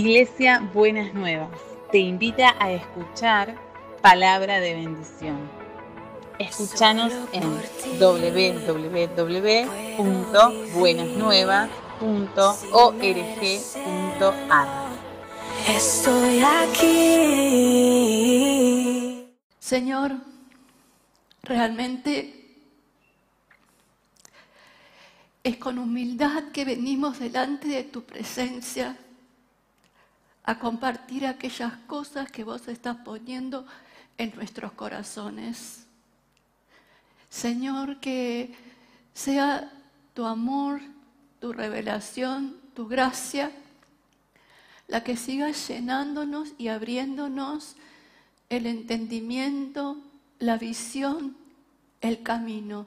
Iglesia Buenas Nuevas te invita a escuchar palabra de bendición. Escúchanos en www.buenasnuevas.org.ar. Estoy aquí. Señor, realmente es con humildad que venimos delante de tu presencia a compartir aquellas cosas que vos estás poniendo en nuestros corazones. Señor, que sea tu amor, tu revelación, tu gracia, la que siga llenándonos y abriéndonos el entendimiento, la visión, el camino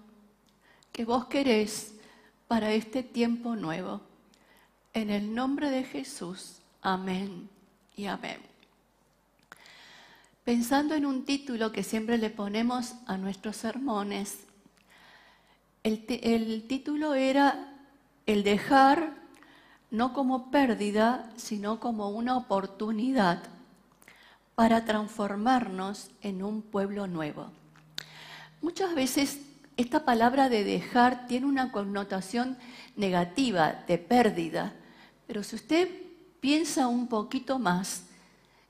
que vos querés para este tiempo nuevo. En el nombre de Jesús. Amén y amén. Pensando en un título que siempre le ponemos a nuestros sermones, el, el título era El dejar no como pérdida, sino como una oportunidad para transformarnos en un pueblo nuevo. Muchas veces esta palabra de dejar tiene una connotación negativa, de pérdida, pero si usted piensa un poquito más,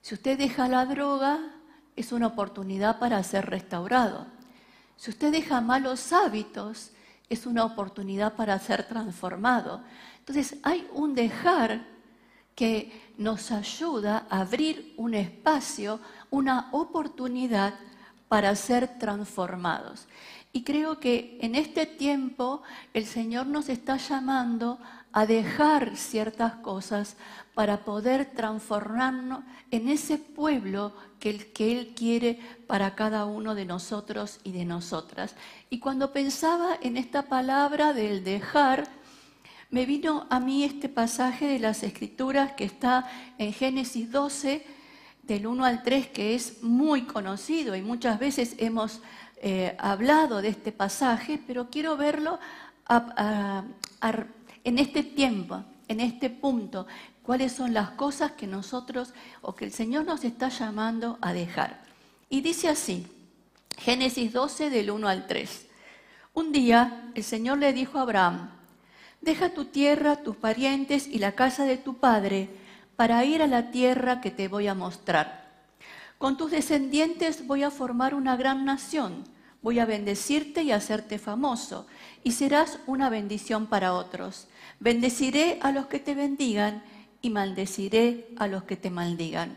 si usted deja la droga, es una oportunidad para ser restaurado. Si usted deja malos hábitos, es una oportunidad para ser transformado. Entonces hay un dejar que nos ayuda a abrir un espacio, una oportunidad para ser transformados. Y creo que en este tiempo el Señor nos está llamando a dejar ciertas cosas para poder transformarnos en ese pueblo que él, que él quiere para cada uno de nosotros y de nosotras. Y cuando pensaba en esta palabra del dejar, me vino a mí este pasaje de las Escrituras que está en Génesis 12, del 1 al 3, que es muy conocido y muchas veces hemos eh, hablado de este pasaje, pero quiero verlo en este tiempo, en este punto, cuáles son las cosas que nosotros o que el Señor nos está llamando a dejar. Y dice así, Génesis 12 del 1 al 3. Un día el Señor le dijo a Abraham, deja tu tierra, tus parientes y la casa de tu padre para ir a la tierra que te voy a mostrar. Con tus descendientes voy a formar una gran nación, voy a bendecirte y hacerte famoso, y serás una bendición para otros. Bendeciré a los que te bendigan y maldeciré a los que te maldigan.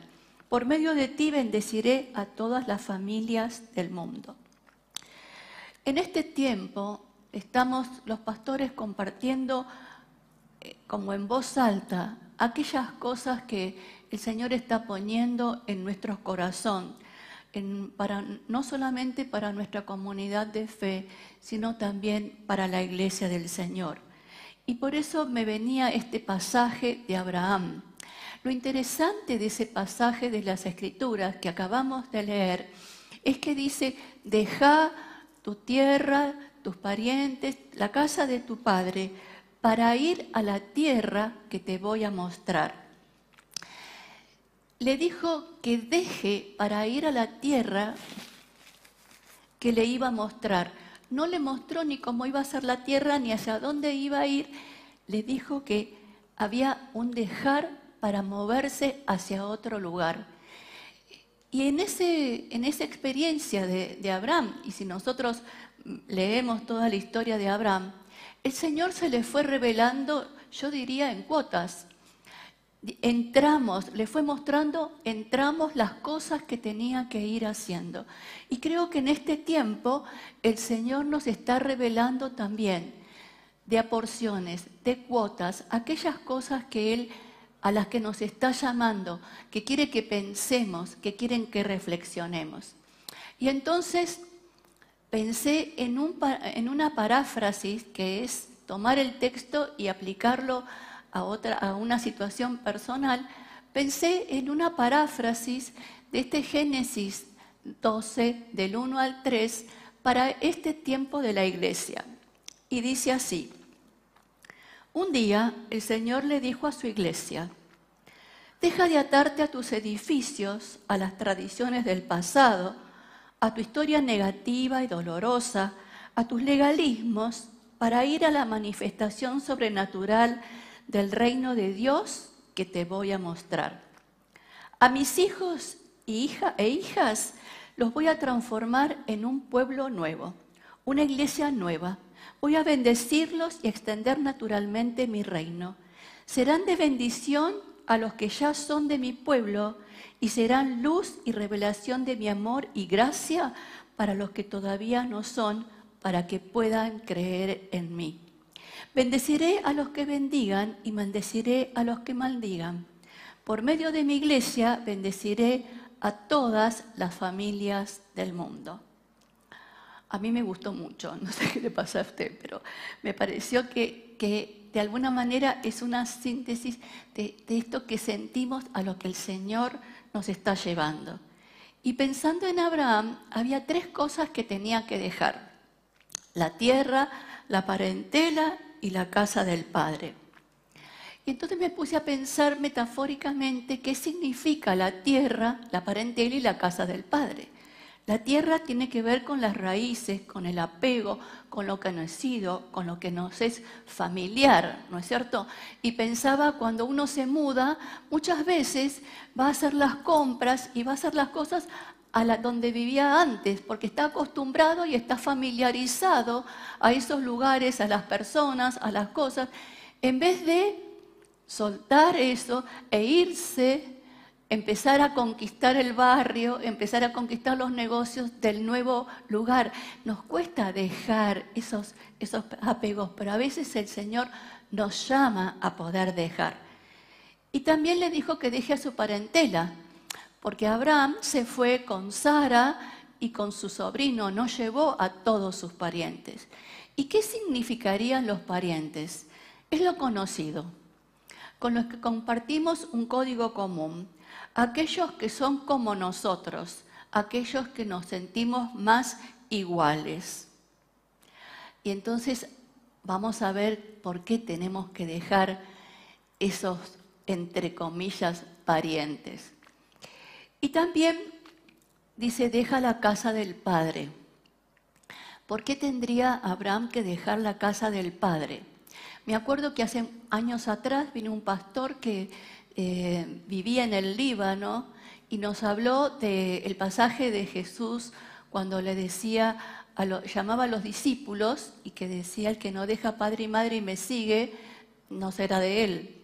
Por medio de ti bendeciré a todas las familias del mundo. En este tiempo estamos los pastores compartiendo eh, como en voz alta aquellas cosas que el Señor está poniendo en nuestro corazón, para, no solamente para nuestra comunidad de fe, sino también para la iglesia del Señor. Y por eso me venía este pasaje de Abraham. Lo interesante de ese pasaje de las Escrituras que acabamos de leer es que dice, deja tu tierra, tus parientes, la casa de tu padre, para ir a la tierra que te voy a mostrar. Le dijo que deje para ir a la tierra que le iba a mostrar no le mostró ni cómo iba a ser la tierra ni hacia dónde iba a ir, le dijo que había un dejar para moverse hacia otro lugar. Y en, ese, en esa experiencia de, de Abraham, y si nosotros leemos toda la historia de Abraham, el Señor se le fue revelando, yo diría, en cuotas entramos, le fue mostrando, entramos las cosas que tenía que ir haciendo. Y creo que en este tiempo el Señor nos está revelando también de aporciones, de cuotas, aquellas cosas que Él a las que nos está llamando, que quiere que pensemos, que quieren que reflexionemos. Y entonces pensé en, un, en una paráfrasis que es tomar el texto y aplicarlo a, otra, a una situación personal, pensé en una paráfrasis de este Génesis 12, del 1 al 3, para este tiempo de la iglesia. Y dice así, un día el Señor le dijo a su iglesia, Deja de atarte a tus edificios, a las tradiciones del pasado, a tu historia negativa y dolorosa, a tus legalismos, para ir a la manifestación sobrenatural del reino de Dios que te voy a mostrar. A mis hijos hija, e hijas los voy a transformar en un pueblo nuevo, una iglesia nueva. Voy a bendecirlos y extender naturalmente mi reino. Serán de bendición a los que ya son de mi pueblo y serán luz y revelación de mi amor y gracia para los que todavía no son, para que puedan creer en mí. Bendeciré a los que bendigan y maldeciré a los que maldigan. Por medio de mi iglesia bendeciré a todas las familias del mundo. A mí me gustó mucho, no sé qué le pasa a usted, pero me pareció que, que de alguna manera es una síntesis de, esto que sentimos a lo que el Señor nos está llevando. Y pensando en Abraham, había tres cosas que tenía que dejar. La tierra, la parentela y la casa del Padre. Y entonces me puse a pensar metafóricamente qué significa la tierra, la parentela y la casa del Padre. La tierra tiene que ver con las raíces, con el apego, con lo que no es sido, con lo que nos es familiar, ¿no es cierto? Y pensaba, cuando uno se muda, muchas veces va a hacer las compras y va a hacer las cosas a la donde vivía antes, porque está acostumbrado y está familiarizado a esos lugares, a las personas, a las cosas, en vez de soltar eso e irse empezar a conquistar el barrio, empezar a conquistar los negocios del nuevo lugar. Nos cuesta dejar esos, esos apegos, pero a veces el Señor nos llama a poder dejar. Y también le dijo que deje a su parentela, porque Abraham se fue con Sara y con su sobrino, no llevó a todos sus parientes. ¿Y qué significarían los parientes? Es lo conocido, con los que compartimos un código común aquellos que son como nosotros, aquellos que nos sentimos más iguales. Y entonces vamos a ver por qué tenemos que dejar esos, entre comillas, parientes. Y también dice, deja la casa del Padre. ¿Por qué tendría Abraham que dejar la casa del Padre? Me acuerdo que hace años atrás vino un pastor que eh, vivía en el Líbano y nos habló del pasaje de Jesús cuando le decía, llamaba a los discípulos y que decía, el que no deja padre y madre y me sigue, no será de él.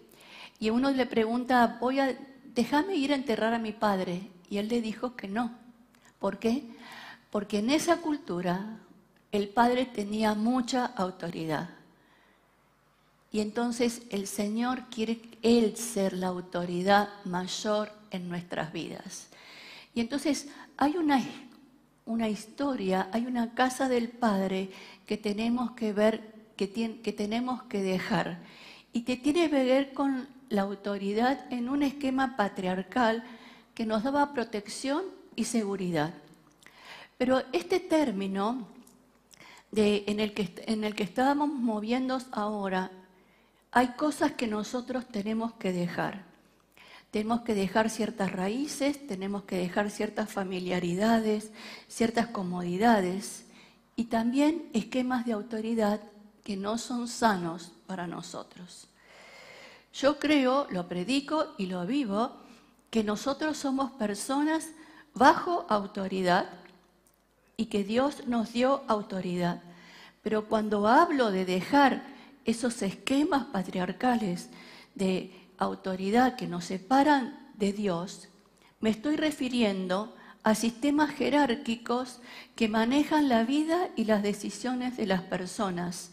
Y uno le pregunta, voy a, déjame ir a enterrar a mi padre. Y él le dijo que no. ¿Por qué? Porque en esa cultura el padre tenía mucha autoridad. Y entonces el Señor quiere Él ser la autoridad mayor en nuestras vidas. Y entonces hay una, una historia, hay una casa del Padre que tenemos que ver, que, que tenemos que dejar. Y que tiene que ver con la autoridad en un esquema patriarcal que nos daba protección y seguridad. Pero este término en, el que, en el que estábamos moviendo ahora hay cosas que nosotros tenemos que dejar. Tenemos que dejar ciertas raíces, tenemos que dejar ciertas familiaridades, ciertas comodidades y también esquemas de autoridad que no son sanos para nosotros. Yo creo, lo predico y lo vivo, que nosotros somos personas bajo autoridad y que Dios nos dio autoridad. Pero cuando hablo de dejar esos esquemas patriarcales de autoridad que nos separan de Dios, me estoy refiriendo a sistemas jerárquicos que manejan la vida y las decisiones de las personas,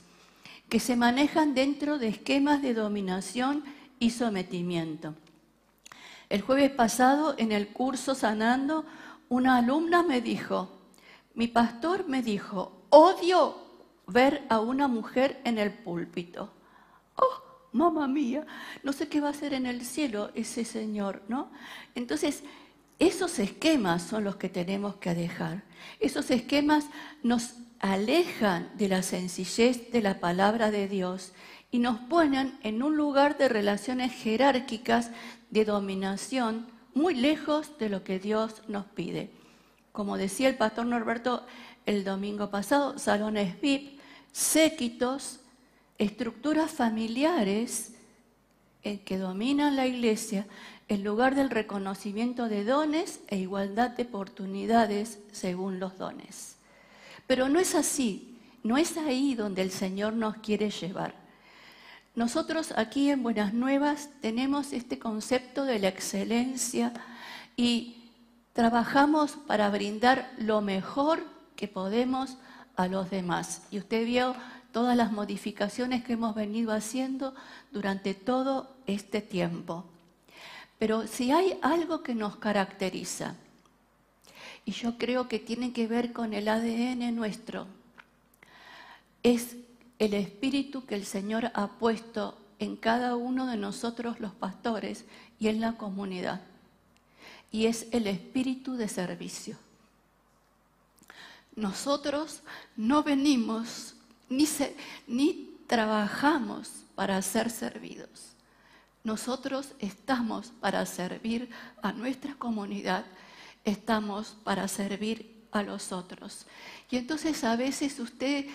que se manejan dentro de esquemas de dominación y sometimiento. El jueves pasado, en el curso Sanando, una alumna me dijo, mi pastor me dijo, odio ver a una mujer en el púlpito. ¡Oh, mamá mía! No sé qué va a hacer en el cielo ese señor, ¿no? Entonces, esos esquemas son los que tenemos que dejar. Esos esquemas nos alejan de la sencillez de la palabra de Dios y nos ponen en un lugar de relaciones jerárquicas de dominación muy lejos de lo que Dios nos pide. Como decía el pastor Norberto el domingo pasado, salones VIP, séquitos, estructuras familiares eh, que dominan la iglesia en lugar del reconocimiento de dones e igualdad de oportunidades según los dones. Pero no es así, no es ahí donde el Señor nos quiere llevar. Nosotros aquí en Buenas Nuevas tenemos este concepto de la excelencia y trabajamos para brindar lo mejor que podemos a los demás. Y usted vio todas las modificaciones que hemos venido haciendo durante todo este tiempo. Pero si hay algo que nos caracteriza, y yo creo que tiene que ver con el ADN nuestro, es el espíritu que el Señor ha puesto en cada uno de nosotros los pastores y en la comunidad. Y es el espíritu de servicio. Nosotros no venimos ni, ni trabajamos para ser servidos. Nosotros estamos para servir a nuestra comunidad, estamos para servir a los otros. Y entonces a veces usted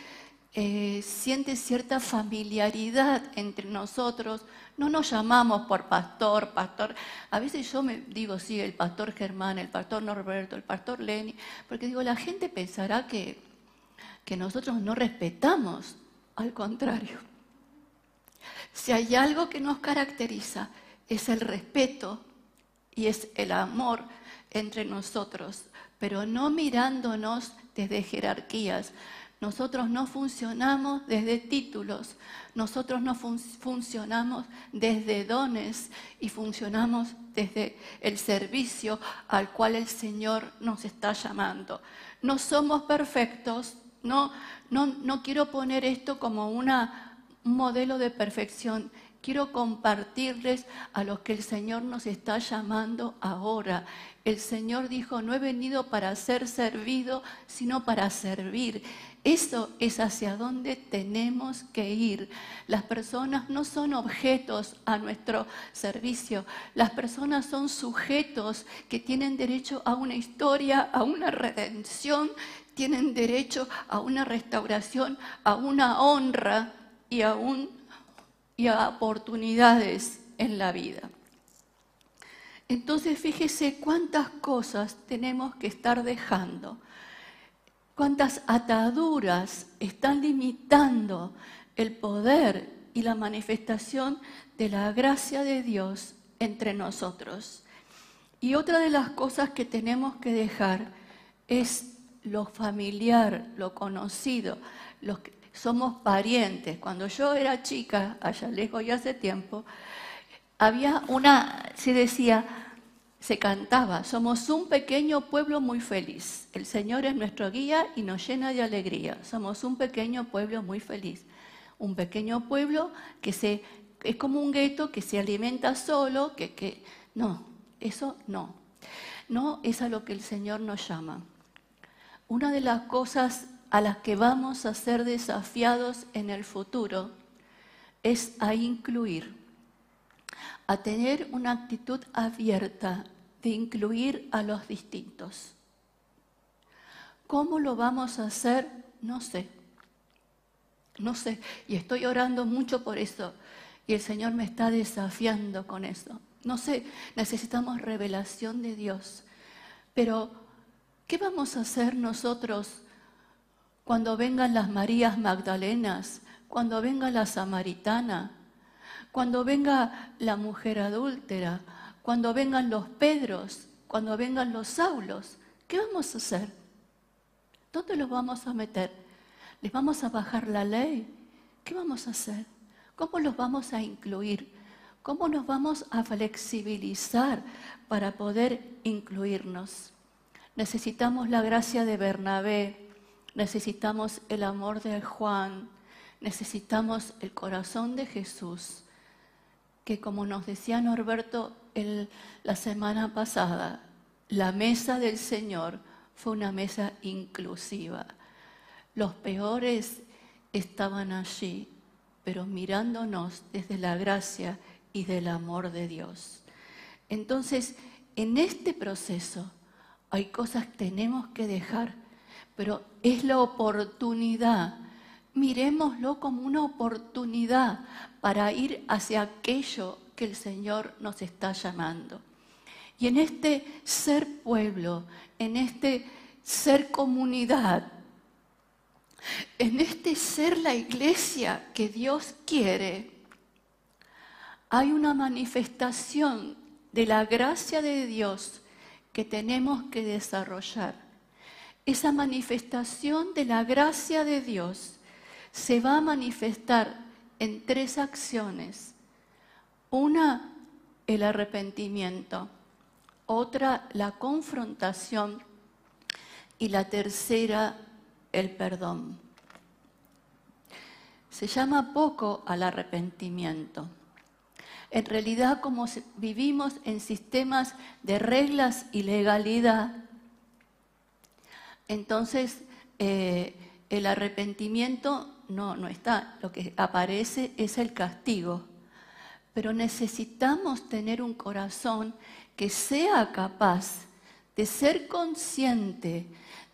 eh, siente cierta familiaridad entre nosotros. No nos llamamos por pastor, pastor. A veces yo me digo, sí, el pastor Germán, el pastor Norberto, el pastor Lenny, porque digo, la gente pensará que, que nosotros no respetamos. Al contrario. Si hay algo que nos caracteriza, es el respeto y es el amor entre nosotros, pero no mirándonos desde jerarquías, nosotros no funcionamos desde títulos, nosotros no funcionamos desde dones y funcionamos desde el servicio al cual el Señor nos está llamando. No somos perfectos, no, no, no quiero poner esto como un modelo de perfección, quiero compartirles a los que el Señor nos está llamando ahora. El Señor dijo, no he venido para ser servido, sino para servir. Eso es hacia donde tenemos que ir. Las personas no son objetos a nuestro servicio. Las personas son sujetos que tienen derecho a una historia, a una redención, tienen derecho a una restauración, a una honra y a, y a oportunidades en la vida. Entonces fíjese cuántas cosas tenemos que estar dejando cuántas ataduras están limitando el poder y la manifestación de la gracia de Dios entre nosotros. Y otra de las cosas que tenemos que dejar es lo familiar, lo conocido, los que somos parientes. Cuando yo era chica, allá lejos y hace tiempo, había una, se decía, se cantaba, somos un pequeño pueblo muy feliz. El Señor es nuestro guía y nos llena de alegría. Somos un pequeño pueblo muy feliz. Un pequeño pueblo que se, es como un gueto que se alimenta solo, que, que no, eso no. No es a lo que el Señor nos llama. Una de las cosas a las que vamos a ser desafiados en el futuro es a incluir, a tener una actitud abierta de incluir a los distintos. ¿Cómo lo vamos a hacer? No sé. No sé. Y estoy orando mucho por eso. Y el Señor me está desafiando con eso. No sé, necesitamos revelación de Dios. Pero, ¿qué vamos a hacer nosotros cuando vengan las Marías Magdalenas, cuando venga la Samaritana, cuando venga la mujer adúltera, cuando vengan los Pedros, cuando vengan los Saulos, ¿qué vamos a hacer? ¿Dónde los vamos a meter? ¿Les vamos a bajar la ley? ¿Qué vamos a hacer? ¿Cómo los vamos a incluir? ¿Cómo nos vamos a flexibilizar para poder incluirnos? Necesitamos la gracia de Bernabé, necesitamos el amor de Juan, necesitamos el corazón de Jesús, que como nos decía Norberto, la semana pasada, la mesa del Señor fue una mesa inclusiva. Los peores estaban allí pero mirándonos desde la gracia y del amor de Dios. Entonces, en este proceso hay cosas que tenemos que dejar, pero es la oportunidad. Miremoslo como una oportunidad para ir hacia aquello que el Señor nos está llamando. Y en este ser pueblo, en este ser comunidad, en este ser la iglesia que Dios quiere, hay una manifestación de la gracia de Dios que tenemos que desarrollar. Esa manifestación de la gracia de Dios se va a manifestar en tres acciones. Una, el arrepentimiento. Otra, la confrontación. Y la tercera, el perdón. Se llama poco al arrepentimiento. En realidad, como vivimos en sistemas de reglas y legalidad, entonces eh, el arrepentimiento no, no está. Lo que aparece es el castigo. Pero necesitamos tener un corazón que sea capaz de ser consciente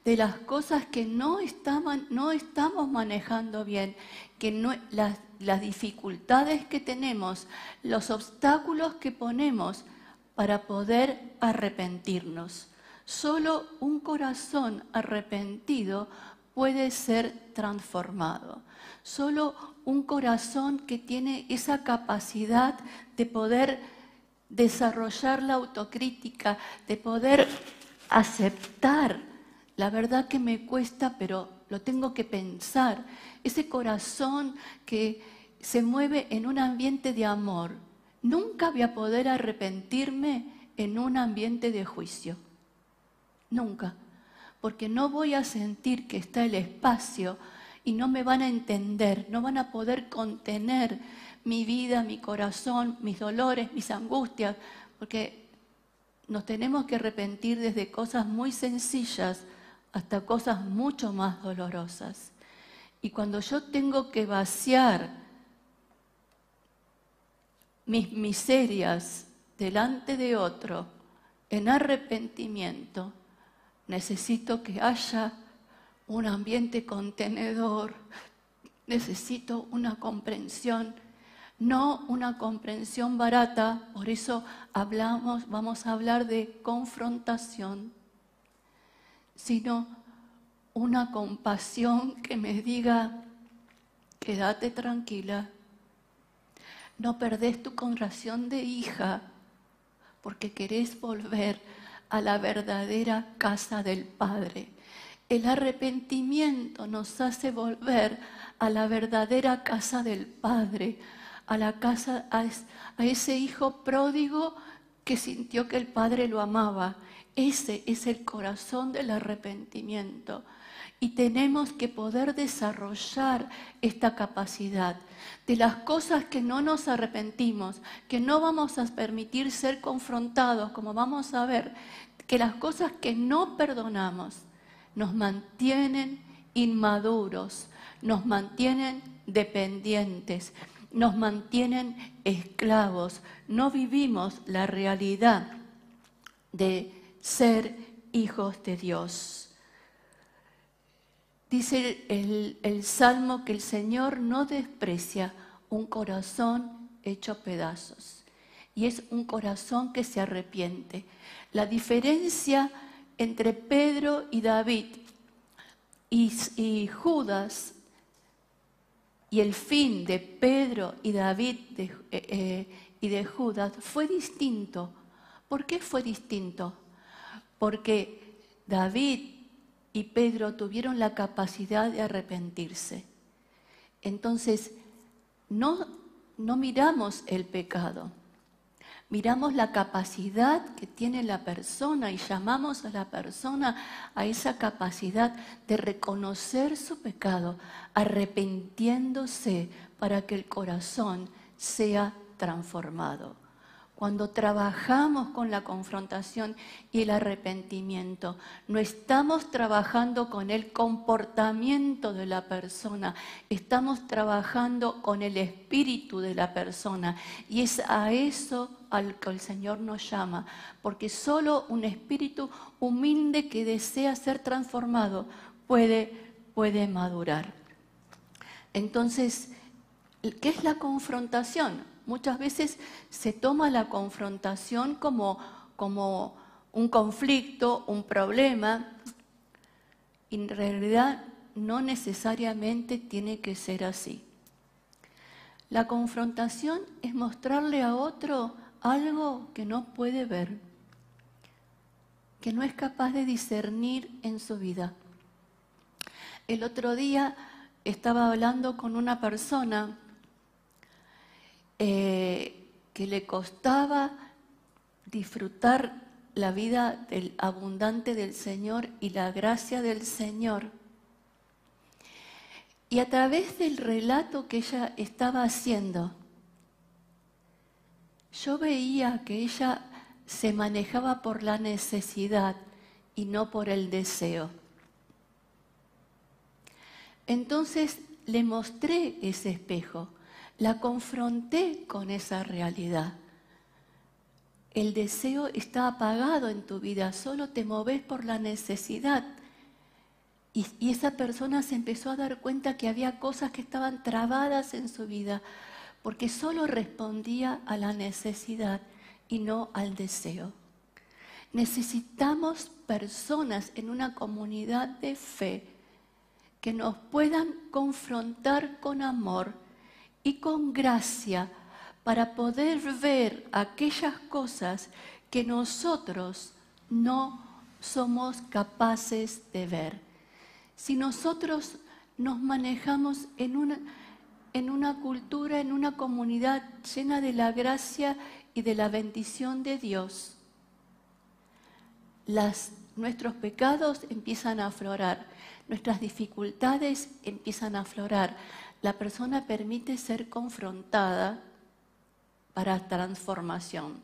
de las cosas que no, no estamos manejando bien, que las dificultades que tenemos, los obstáculos que ponemos para poder arrepentirnos. Solo un corazón arrepentido puede ser transformado. Solo un corazón que tiene esa capacidad de poder desarrollar la autocrítica, de poder aceptar la verdad que me cuesta, pero lo tengo que pensar. Ese corazón que se mueve en un ambiente de amor. Nunca voy a poder arrepentirme en un ambiente de juicio. Nunca. Porque no voy a sentir que está el espacio y no me van a entender, no van a poder contener mi vida, mi corazón, mis dolores, mis angustias, porque nos tenemos que arrepentir desde cosas muy sencillas hasta cosas mucho más dolorosas. Y cuando yo tengo que vaciar mis miserias delante de otro en arrepentimiento, necesito que haya un ambiente contenedor, necesito una comprensión, no una comprensión barata, por eso hablamos, vamos a hablar de confrontación sino una compasión que me diga, quédate tranquila, no perdés tu conración de hija porque querés volver a la verdadera casa del Padre. El arrepentimiento nos hace volver a la verdadera casa del Padre, a la casa, a, ese hijo pródigo que sintió que el Padre lo amaba ese es el corazón del arrepentimiento. Y tenemos que poder desarrollar esta capacidad de las cosas que no nos arrepentimos, que no vamos a permitir ser confrontados, como vamos a ver, que las cosas que no perdonamos nos mantienen inmaduros, nos mantienen dependientes, nos mantienen esclavos, no vivimos la realidad de ser hijos de Dios. Dice el, Salmo que el Señor no desprecia un corazón hecho pedazos y es un corazón que se arrepiente. La diferencia entre Pedro y David y, Judas y el fin de Pedro y David eh, eh, y de Judas fue distinto. ¿Por qué fue distinto? porque David y Pedro tuvieron la capacidad de arrepentirse. Entonces, no, no miramos el pecado, miramos la capacidad que tiene la persona y llamamos a la persona a esa capacidad de reconocer su pecado, arrepintiéndose para que el corazón sea transformado. Cuando trabajamos con la confrontación y el arrepentimiento. No estamos trabajando con el comportamiento de la persona, estamos trabajando con el espíritu de la persona. Y es a eso al que el Señor nos llama, porque solo un espíritu humilde que desea ser transformado puede, puede madurar. Entonces, ¿qué es la confrontación? Muchas veces se toma la confrontación como, como un conflicto, un problema, y en realidad no necesariamente tiene que ser así. La confrontación es mostrarle a otro algo que no puede ver, que no es capaz de discernir en su vida. El otro día estaba hablando con una persona eh, que le costaba disfrutar la vida del abundante del Señor y la gracia del Señor. Y a través del relato que ella estaba haciendo, yo veía que ella se manejaba por la necesidad y no por el deseo. Entonces le mostré ese espejo la confronté con esa realidad. El deseo está apagado en tu vida, solo te moves por la necesidad. Y, esa persona se empezó a dar cuenta que había cosas que estaban trabadas en su vida, porque solo respondía a la necesidad y no al deseo. Necesitamos personas en una comunidad de fe que nos puedan confrontar con amor y con gracia para poder ver aquellas cosas que nosotros no somos capaces de ver. Si nosotros nos manejamos en una, en una cultura, en una comunidad llena de la gracia y de la bendición de Dios, las, nuestros pecados empiezan a aflorar, nuestras dificultades empiezan a aflorar, la persona permite ser confrontada para transformación.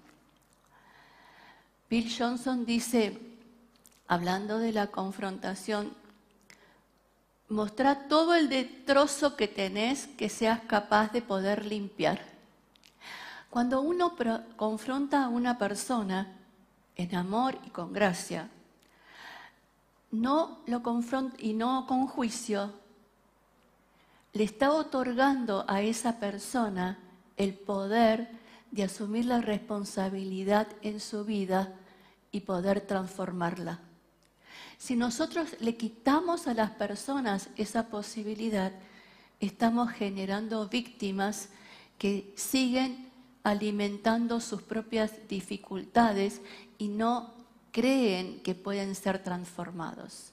Bill Johnson dice, hablando de la confrontación, mostra todo el destrozo que tenés que seas capaz de poder limpiar. Cuando uno confronta a una persona en amor y con gracia, no lo confronta y no con juicio, le está otorgando a esa persona el poder de asumir la responsabilidad en su vida y poder transformarla. Si nosotros le quitamos a las personas esa posibilidad, estamos generando víctimas que siguen alimentando sus propias dificultades y no creen que pueden ser transformados.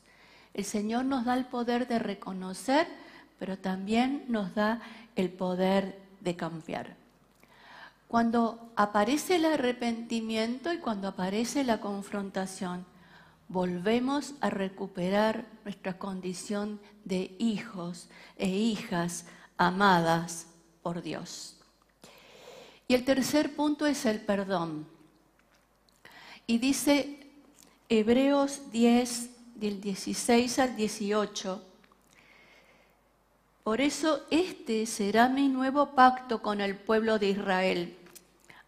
El Señor nos da el poder de reconocer pero también nos da el poder de cambiar. Cuando aparece el arrepentimiento y cuando aparece la confrontación, volvemos a recuperar nuestra condición de hijos e hijas amadas por Dios. Y el tercer punto es el perdón. Y dice Hebreos 10, del 16 al 18, por eso este será mi nuevo pacto con el pueblo de Israel.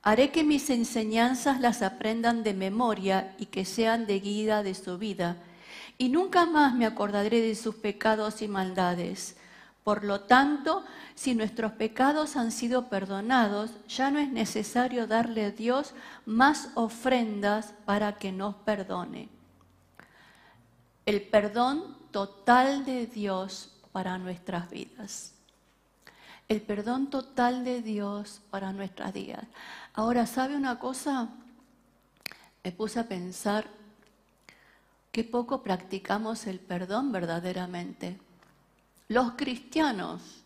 Haré que mis enseñanzas las aprendan de memoria y que sean de guía de su vida. Y nunca más me acordaré de sus pecados y maldades. Por lo tanto, si nuestros pecados han sido perdonados, ya no es necesario darle a Dios más ofrendas para que nos perdone. El perdón total de Dios para nuestras vidas. El perdón total de Dios para nuestras vidas. Ahora, ¿sabe una cosa? Me puse a pensar que poco practicamos el perdón verdaderamente. Los cristianos.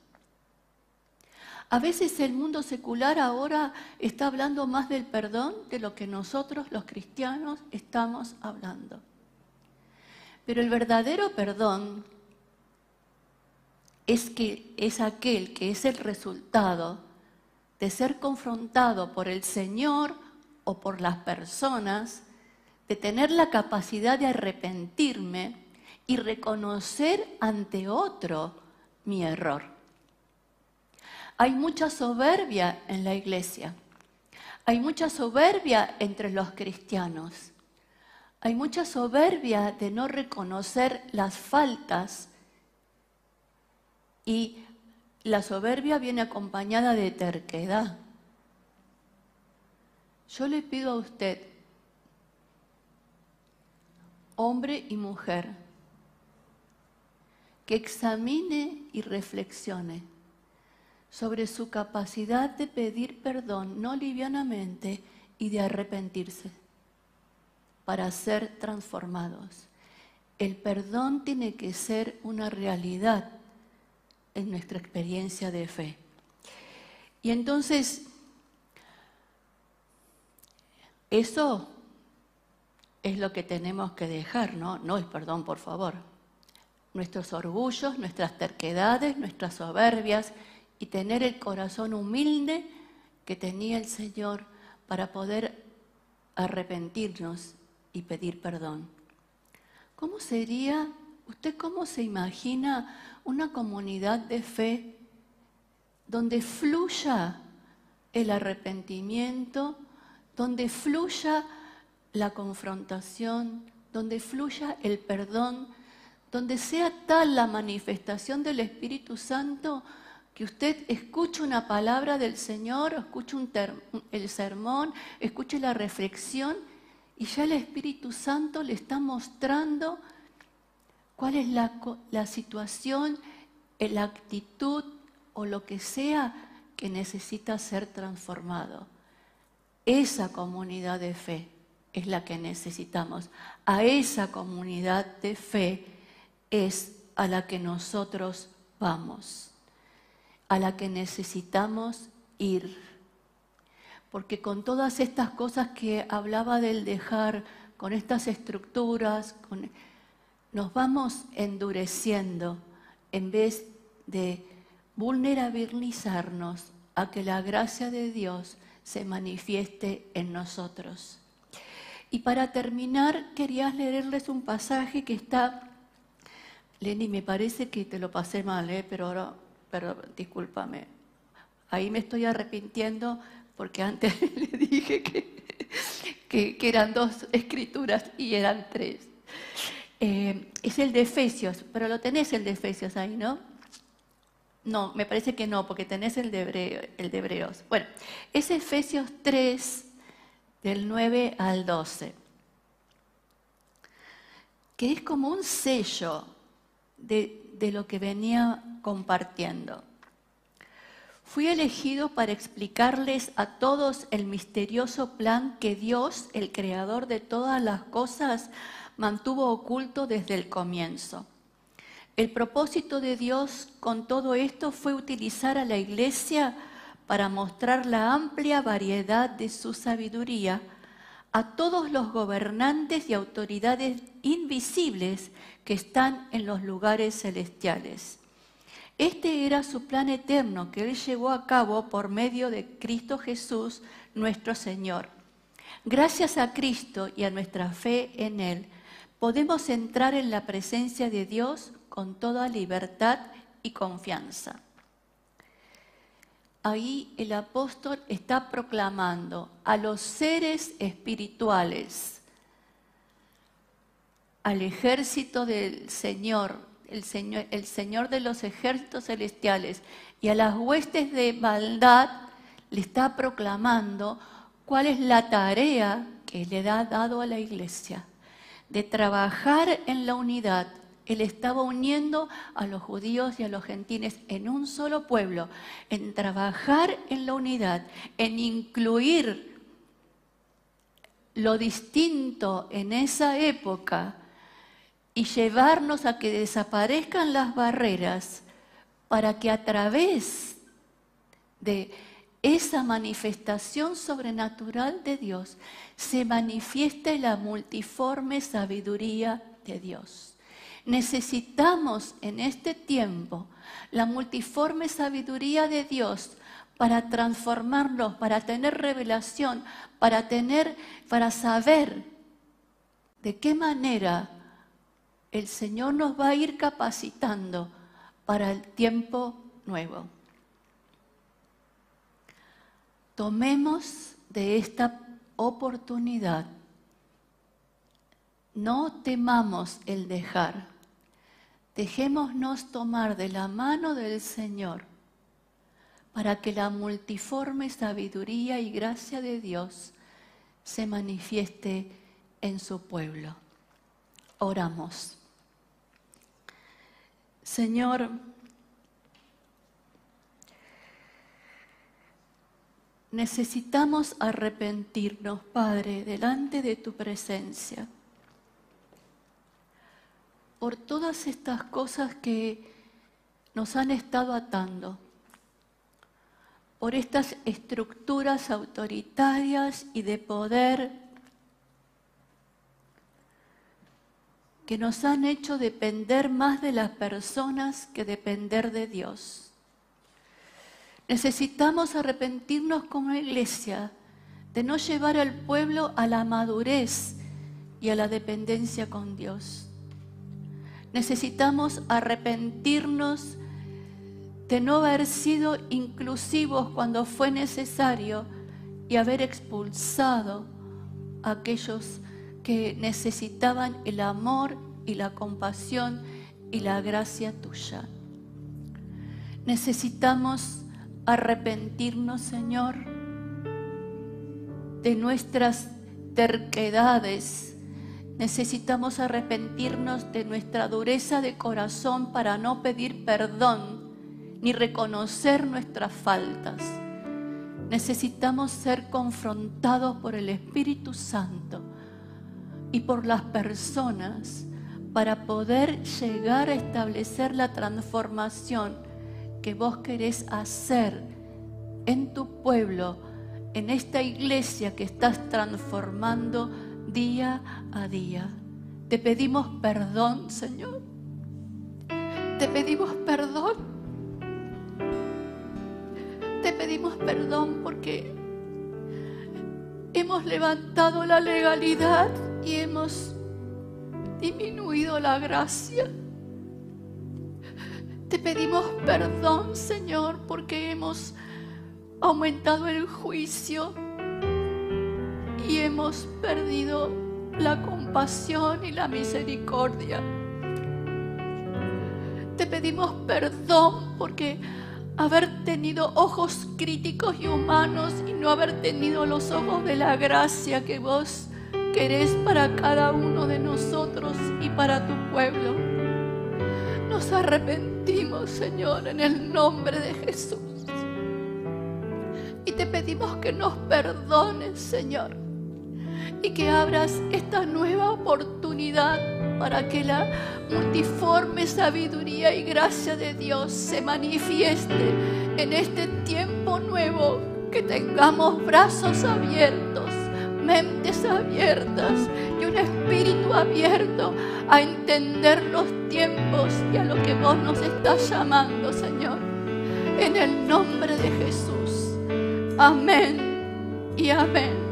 A veces el mundo secular ahora está hablando más del perdón de lo que nosotros los cristianos estamos hablando. Pero el verdadero perdón es que es aquel que es el resultado de ser confrontado por el Señor o por las personas, de tener la capacidad de arrepentirme y reconocer ante otro mi error. Hay mucha soberbia en la iglesia. Hay mucha soberbia entre los cristianos. Hay mucha soberbia de no reconocer las faltas y la soberbia viene acompañada de terquedad. Yo le pido a usted, hombre y mujer, que examine y reflexione sobre su capacidad de pedir perdón no livianamente y de arrepentirse para ser transformados. El perdón tiene que ser una realidad en nuestra experiencia de fe. Y entonces, eso es lo que tenemos que dejar, ¿no? No es perdón, por favor. Nuestros orgullos, nuestras terquedades, nuestras soberbias y tener el corazón humilde que tenía el Señor para poder arrepentirnos y pedir perdón. ¿Cómo sería, usted cómo se imagina una comunidad de fe donde fluya el arrepentimiento, donde fluya la confrontación, donde fluya el perdón, donde sea tal la manifestación del Espíritu Santo que usted escuche una palabra del Señor, escuche el sermón, escuche la reflexión y ya el Espíritu Santo le está mostrando cuál es la, la situación, la actitud o lo que sea que necesita ser transformado. Esa comunidad de fe es la que necesitamos. A esa comunidad de fe es a la que nosotros vamos, a la que necesitamos ir porque con todas estas cosas que hablaba del dejar, con estas estructuras, nos vamos endureciendo en vez de vulnerabilizarnos a que la gracia de Dios se manifieste en nosotros. Y para terminar, quería leerles un pasaje que está, Lenny, me parece que te lo pasé mal, ¿eh? pero ahora, pero discúlpame, ahí me estoy arrepintiendo porque antes le dije que, que, eran dos escrituras y eran tres. Eh, es el de Efesios, pero lo tenés el de Efesios ahí, ¿no? No, me parece que no, porque tenés el de, el Hebreos. Bueno, es Efesios 3, del 9 al 12, que es como un sello de, de lo que venía compartiendo. Fui elegido para explicarles a todos el misterioso plan que Dios, el creador de todas las cosas, mantuvo oculto desde el comienzo. El propósito de Dios con todo esto fue utilizar a la iglesia para mostrar la amplia variedad de su sabiduría a todos los gobernantes y autoridades invisibles que están en los lugares celestiales. Este era su plan eterno que Él llevó a cabo por medio de Cristo Jesús, nuestro Señor. Gracias a Cristo y a nuestra fe en Él, podemos entrar en la presencia de Dios con toda libertad y confianza. Ahí el apóstol está proclamando a los seres espirituales, al ejército del Señor, el Señor, el Señor de los ejércitos celestiales y a las huestes de maldad le está proclamando cuál es la tarea que le ha dado a la iglesia, de trabajar en la unidad. Él estaba uniendo a los judíos y a los gentiles en un solo pueblo, en trabajar en la unidad, en incluir lo distinto en esa época y llevarnos a que desaparezcan las barreras para que a través de esa manifestación sobrenatural de Dios se manifieste la multiforme sabiduría de Dios. Necesitamos en este tiempo la multiforme sabiduría de Dios para transformarnos, para tener revelación, para tener, para saber de qué manera el Señor nos va a ir capacitando para el tiempo nuevo. Tomemos de esta oportunidad. No temamos el dejar. Dejémonos tomar de la mano del Señor para que la multiforme sabiduría y gracia de Dios se manifieste en su pueblo. Oramos. Señor, necesitamos arrepentirnos, Padre, delante de tu presencia, por todas estas cosas que nos han estado atando, por estas estructuras autoritarias y de poder que nos han hecho depender más de las personas que depender de Dios. Necesitamos arrepentirnos como iglesia de no llevar al pueblo a la madurez y a la dependencia con Dios. Necesitamos arrepentirnos de no haber sido inclusivos cuando fue necesario y haber expulsado a aquellos que necesitaban el amor y la compasión y la gracia tuya. Necesitamos arrepentirnos, Señor, de nuestras terquedades. Necesitamos arrepentirnos de nuestra dureza de corazón para no pedir perdón ni reconocer nuestras faltas. Necesitamos ser confrontados por el Espíritu Santo y por las personas para poder llegar a establecer la transformación que vos querés hacer en tu pueblo, en esta iglesia que estás transformando día a día. Te pedimos perdón, Señor. Te pedimos perdón. Te pedimos perdón porque hemos levantado la legalidad y hemos disminuido la gracia. Te pedimos perdón, Señor, porque hemos aumentado el juicio y hemos perdido la compasión y la misericordia. Te pedimos perdón porque haber tenido ojos críticos y humanos y no haber tenido los ojos de la gracia que vos querés para cada uno de nosotros y para tu pueblo. Nos arrepentimos, Señor, en el nombre de Jesús. Y te pedimos que nos perdones, Señor, y que abras esta nueva oportunidad para que la multiforme sabiduría y gracia de Dios se manifieste en este tiempo nuevo, que tengamos brazos abiertos mentes abiertas y un espíritu abierto a entender los tiempos y a lo que vos nos estás llamando, Señor. En el nombre de Jesús. Amén y amén.